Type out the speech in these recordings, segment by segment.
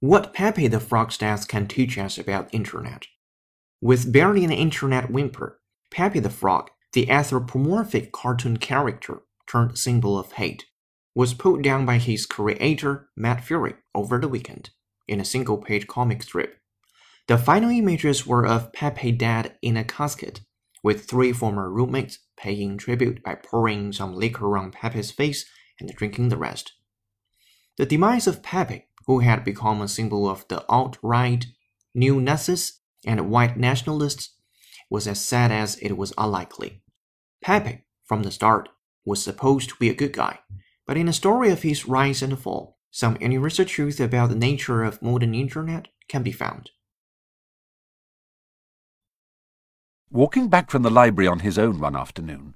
What Pepe the Frog's death can teach us about internet. With barely an internet whimper, Pepe the Frog, the anthropomorphic cartoon character turned symbol of hate, was pulled down by his creator Matt Furie over the weekend in a single-page comic strip. The final images were of Pepe dead in a casket, with three former roommates paying tribute by pouring some liquor on Pepe's face and drinking the rest. The demise of Pepe, who had become a symbol of the alt-right, neo-Nazis, and white nationalists, was as sad as it was unlikely. Pepe, from the start, was supposed to be a good guy, but in the story of his rise and fall, some universal truth about the nature of modern internet can be found. Walking back from the library on his own one afternoon,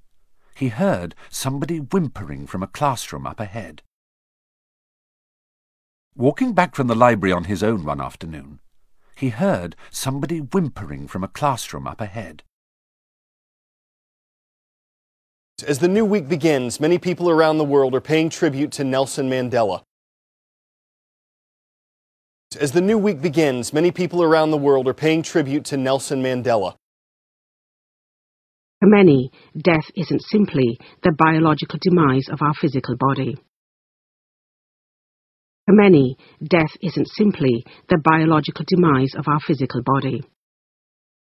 he heard somebody whimpering from a classroom up ahead. Walking back from the library on his own one afternoon, he heard somebody whimpering from a classroom up ahead. As the new week begins, many people around the world are paying tribute to Nelson Mandela. As the new week begins, many people around the world are paying tribute to Nelson Mandela. For many, death isn't simply the biological demise of our physical body. For many, death isn't simply the biological demise of our physical body.